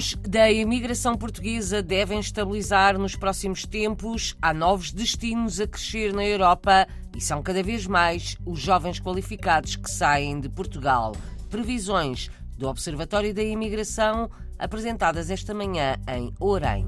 números da imigração portuguesa devem estabilizar nos próximos tempos. Há novos destinos a crescer na Europa e são cada vez mais os jovens qualificados que saem de Portugal. Previsões do Observatório da Imigração apresentadas esta manhã em Orem.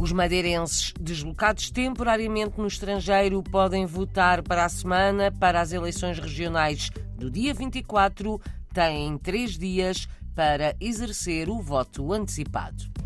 Os madeirenses deslocados temporariamente no estrangeiro podem votar para a semana para as eleições regionais do dia 24. Têm três dias para exercer o voto antecipado.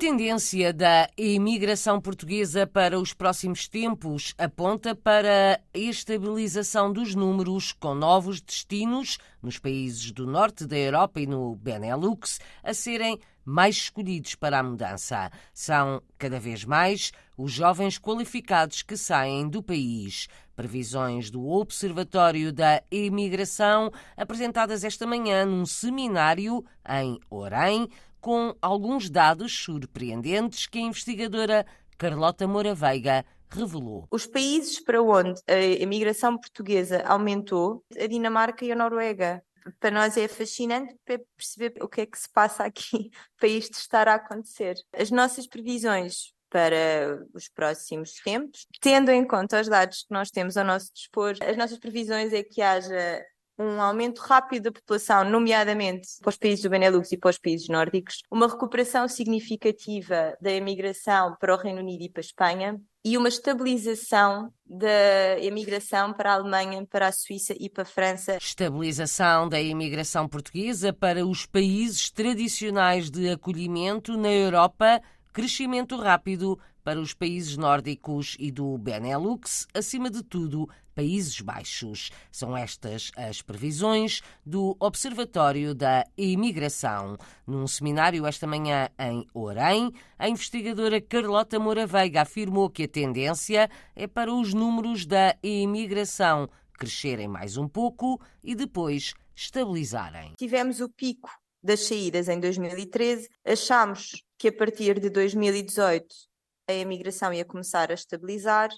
Tendência da imigração portuguesa para os próximos tempos aponta para a estabilização dos números, com novos destinos nos países do norte da Europa e no Benelux a serem mais escolhidos para a mudança. São cada vez mais os jovens qualificados que saem do país. Previsões do Observatório da Imigração apresentadas esta manhã num seminário em Orem com alguns dados surpreendentes que a investigadora Carlota Moura Veiga revelou. Os países para onde a imigração portuguesa aumentou, a Dinamarca e a Noruega. Para nós é fascinante perceber o que é que se passa aqui para isto estar a acontecer. As nossas previsões para os próximos tempos, tendo em conta os dados que nós temos ao nosso dispor, as nossas previsões é que haja um aumento rápido da população, nomeadamente para os países do Benelux e para os países nórdicos, uma recuperação significativa da emigração para o Reino Unido e para a Espanha, e uma estabilização da imigração para a Alemanha, para a Suíça e para a França. Estabilização da imigração portuguesa para os países tradicionais de acolhimento na Europa, crescimento rápido para os países nórdicos e do Benelux, acima de tudo, Países Baixos. São estas as previsões do Observatório da Imigração. Num seminário esta manhã em Orem, a investigadora Carlota Moura Veiga afirmou que a tendência é para os números da imigração crescerem mais um pouco e depois estabilizarem. Tivemos o pico das saídas em 2013, achámos que a partir de 2018 a imigração ia começar a estabilizar.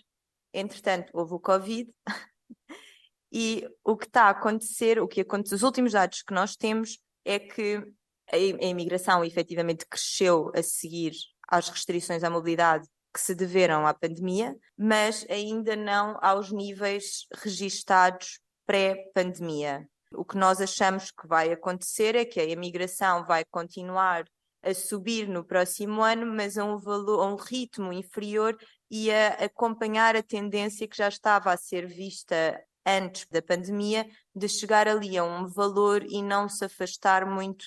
Entretanto, houve o Covid. e o que está a acontecer, o que acontece, os últimos dados que nós temos é que a imigração efetivamente cresceu a seguir às restrições à mobilidade que se deveram à pandemia, mas ainda não aos níveis registados pré-pandemia. O que nós achamos que vai acontecer é que a imigração vai continuar a subir no próximo ano, mas a um, valor, a um ritmo inferior e a acompanhar a tendência que já estava a ser vista antes da pandemia, de chegar ali a um valor e não se afastar muito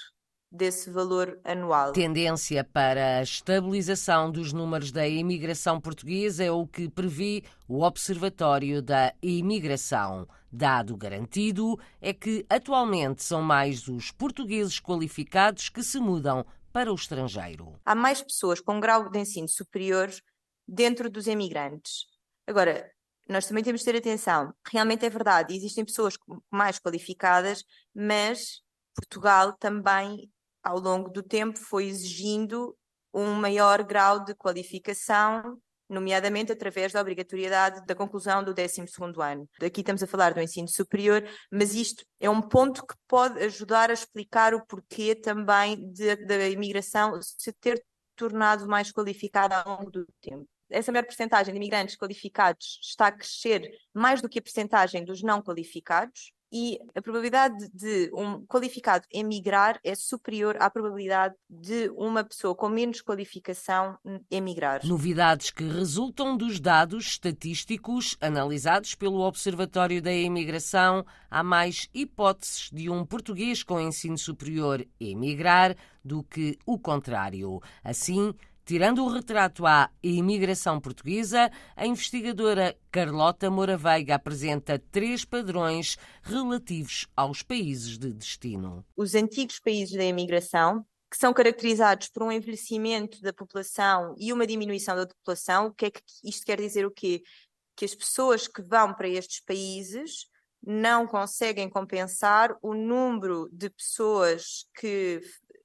desse valor anual. Tendência para a estabilização dos números da imigração portuguesa é o que prevê o Observatório da Imigração. Dado garantido é que atualmente são mais os portugueses qualificados que se mudam para o estrangeiro. Há mais pessoas com grau de ensino superior dentro dos emigrantes. Agora, nós também temos de ter atenção. Realmente é verdade, existem pessoas mais qualificadas, mas Portugal também, ao longo do tempo, foi exigindo um maior grau de qualificação nomeadamente através da obrigatoriedade da conclusão do 12º ano. Aqui estamos a falar do ensino superior, mas isto é um ponto que pode ajudar a explicar o porquê também da imigração se ter tornado mais qualificada ao longo do tempo. Essa maior percentagem de imigrantes qualificados está a crescer mais do que a percentagem dos não qualificados, e a probabilidade de um qualificado emigrar é superior à probabilidade de uma pessoa com menos qualificação emigrar. Novidades que resultam dos dados estatísticos analisados pelo Observatório da Imigração. Há mais hipóteses de um português com ensino superior emigrar do que o contrário. Assim, Tirando o retrato à imigração portuguesa, a investigadora Carlota Moura Veiga apresenta três padrões relativos aos países de destino. Os antigos países da imigração, que são caracterizados por um envelhecimento da população e uma diminuição da população, o que é que isto quer dizer o quê? Que as pessoas que vão para estes países não conseguem compensar o número de pessoas que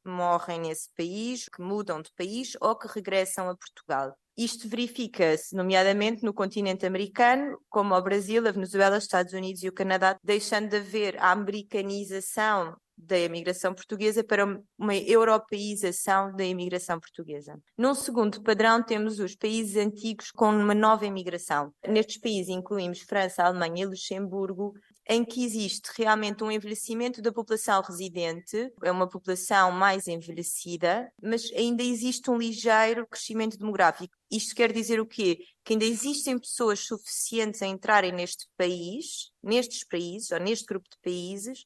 morrem nesse país, que mudam de país ou que regressam a Portugal. Isto verifica-se, nomeadamente, no continente americano, como o Brasil, a Venezuela, os Estados Unidos e o Canadá, deixando de haver a americanização da imigração portuguesa para uma europeização da imigração portuguesa. Num segundo padrão, temos os países antigos com uma nova imigração. Nestes países incluímos França, Alemanha e Luxemburgo, em que existe realmente um envelhecimento da população residente, é uma população mais envelhecida, mas ainda existe um ligeiro crescimento demográfico. Isto quer dizer o quê? Que ainda existem pessoas suficientes a entrarem neste país, nestes países, ou neste grupo de países,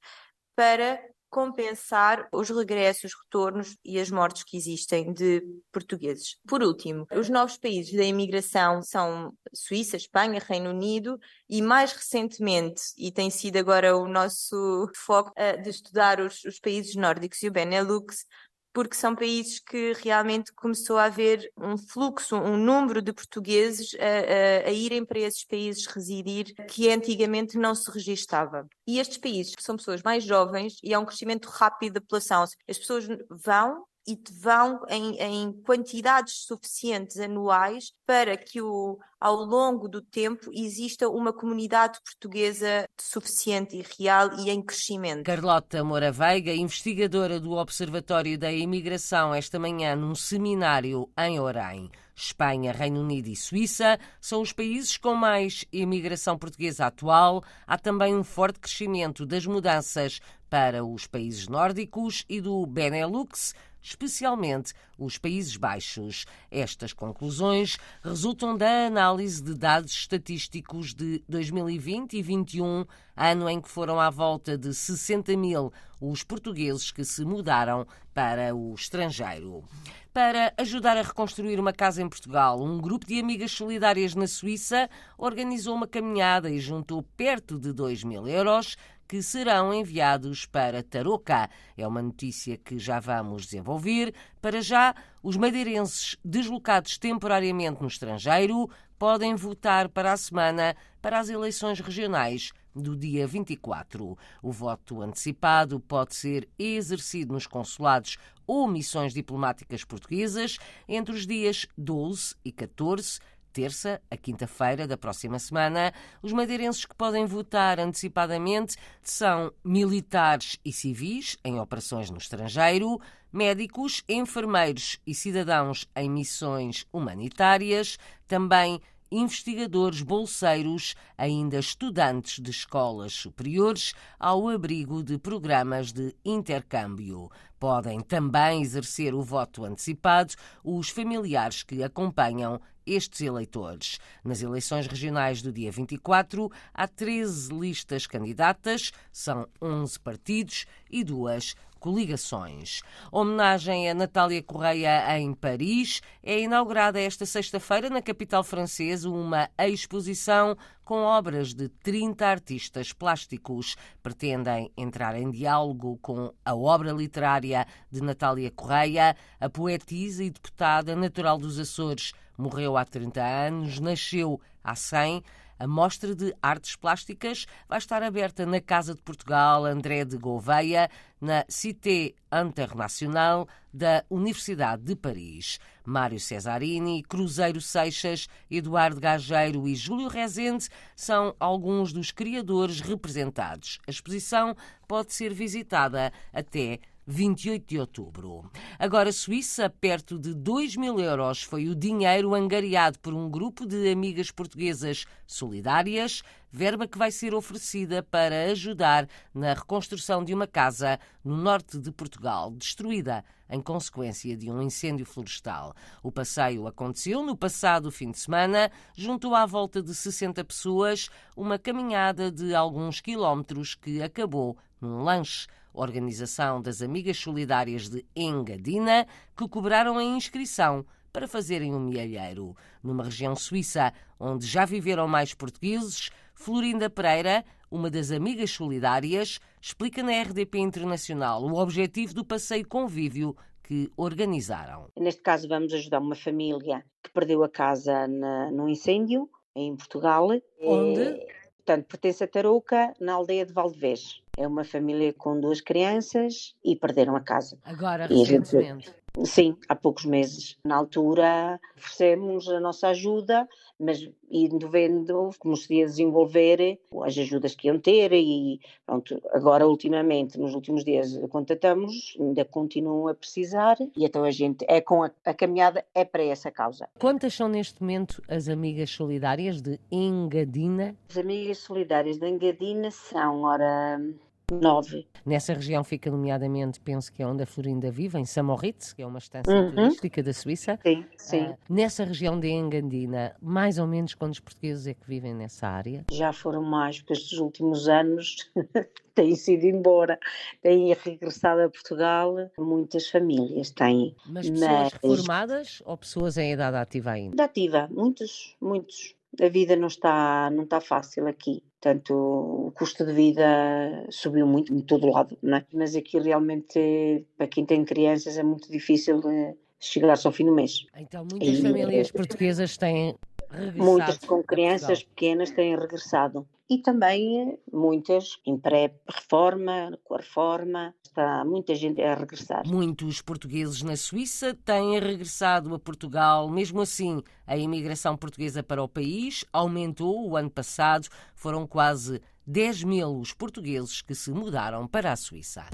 para compensar os regressos, retornos e as mortes que existem de portugueses. Por último, os novos países da imigração são Suíça, Espanha, Reino Unido e mais recentemente, e tem sido agora o nosso foco uh, de estudar os, os países nórdicos e o Benelux, porque são países que realmente começou a haver um fluxo, um número de portugueses a, a, a, irem para esses países residir que antigamente não se registava. E estes países são pessoas mais jovens e há um crescimento rápido da população. As pessoas vão e vão em, em, quantidades suficientes anuais para que o, ao longo do tempo exista uma comunidade portuguesa suficiente e real e em crescimento. Carlota Moura Veiga, investigadora do Observatório da Imigração, esta manhã num seminário em Orem. Espanha, Reino Unido e Suíça são os países com mais imigração portuguesa atual. Há também um forte crescimento das mudanças para os países nórdicos e do Benelux, especialmente os Países Baixos. Estas conclusões resultam da análise de dados estatísticos de 2020 e 2021, ano em que foram à volta de 60 mil os portugueses que se mudaram para o estrangeiro. Para ajudar a reconstruir uma casa em Portugal, um grupo de amigas solidárias na Suíça organizou uma caminhada e juntou perto de 2 mil euros que serão enviados para Tarouca. É uma notícia que já vamos desenvolver. Para já, os madeirenses deslocados temporariamente no estrangeiro podem votar para a semana para as eleições regionais do dia 24. O voto antecipado pode ser exercido nos consulados ou missões diplomáticas portuguesas entre os dias 12 e 14 terça a quinta-feira da próxima semana, os madeirenses que podem votar antecipadamente são militares e civis em operações no estrangeiro, médicos, enfermeiros e cidadãos em missões humanitárias, também investigadores bolseiros, ainda estudantes de escolas superiores, ao abrigo de programas de intercâmbio. Podem também exercer o voto antecipado os familiares que acompanham estes eleitores. Nas eleições regionais do dia 24, há 13 listas candidatas, são 11 partidos e duas coligações. Homenagem a Natália Correia em Paris. É inaugurada esta sexta-feira na capital francesa uma exposição com obras de 30 artistas plásticos. Pretendem entrar em diálogo com a obra literária de Natália Correia, a poetisa e deputada natural dos Açores. Morreu há 30 anos, nasceu há 100 a mostra de artes plásticas vai estar aberta na Casa de Portugal André de Gouveia, na Cité Internacional da Universidade de Paris. Mário Cesarini, Cruzeiro Seixas, Eduardo Gageiro e Júlio Rezende são alguns dos criadores representados. A exposição pode ser visitada até 28 de outubro. Agora, Suíça, perto de 2 mil euros foi o dinheiro angariado por um grupo de amigas portuguesas solidárias, verba que vai ser oferecida para ajudar na reconstrução de uma casa no norte de Portugal, destruída em consequência de um incêndio florestal. O passeio aconteceu no passado fim de semana, juntou à volta de 60 pessoas, uma caminhada de alguns quilómetros que acabou num lanche organização das Amigas Solidárias de Engadina, que cobraram a inscrição para fazerem um mielheiro. Numa região suíça onde já viveram mais portugueses, Florinda Pereira, uma das Amigas Solidárias, explica na RDP Internacional o objetivo do passeio convívio que organizaram. Neste caso, vamos ajudar uma família que perdeu a casa na, num incêndio em Portugal. Onde? É, portanto, pertence a Tarouca, na aldeia de Valdevez. É uma família com duas crianças e perderam a casa. Agora, recentemente. Sim, há poucos meses. Na altura oferecemos a nossa ajuda, mas indo vendo como se ia desenvolver as ajudas que iam ter e pronto, agora ultimamente, nos últimos dias contatamos, ainda continuam a precisar e então a gente é com a, a caminhada é para essa causa. Quantas são neste momento as amigas solidárias de Engadina? As amigas solidárias de Engadina são, ora, Nove. Nessa região fica, nomeadamente, penso que é onde a Florinda vive, em Samoritz, que é uma estância uhum. turística da Suíça. Sim, sim. Uh, nessa região de Engandina, mais ou menos quantos portugueses é que vivem nessa área? Já foram mais, porque estes últimos anos têm sido embora, têm regressado a Portugal, muitas famílias têm. Mas pessoas mas... reformadas ou pessoas em idade ativa ainda? Idade ativa, muitos, muitos a vida não está, não está fácil aqui. Portanto, o custo de vida subiu muito em todo lado, não é? Mas aqui realmente, para quem tem crianças, é muito difícil chegar-se ao fim do mês. Então, muitas e, famílias portuguesas têm regressado. Muitas com crianças pequenas têm regressado. E também muitas em pré-reforma, com a reforma, está muita gente a regressar. Muitos portugueses na Suíça têm regressado a Portugal. Mesmo assim, a imigração portuguesa para o país aumentou o ano passado. Foram quase 10 mil os portugueses que se mudaram para a Suíça.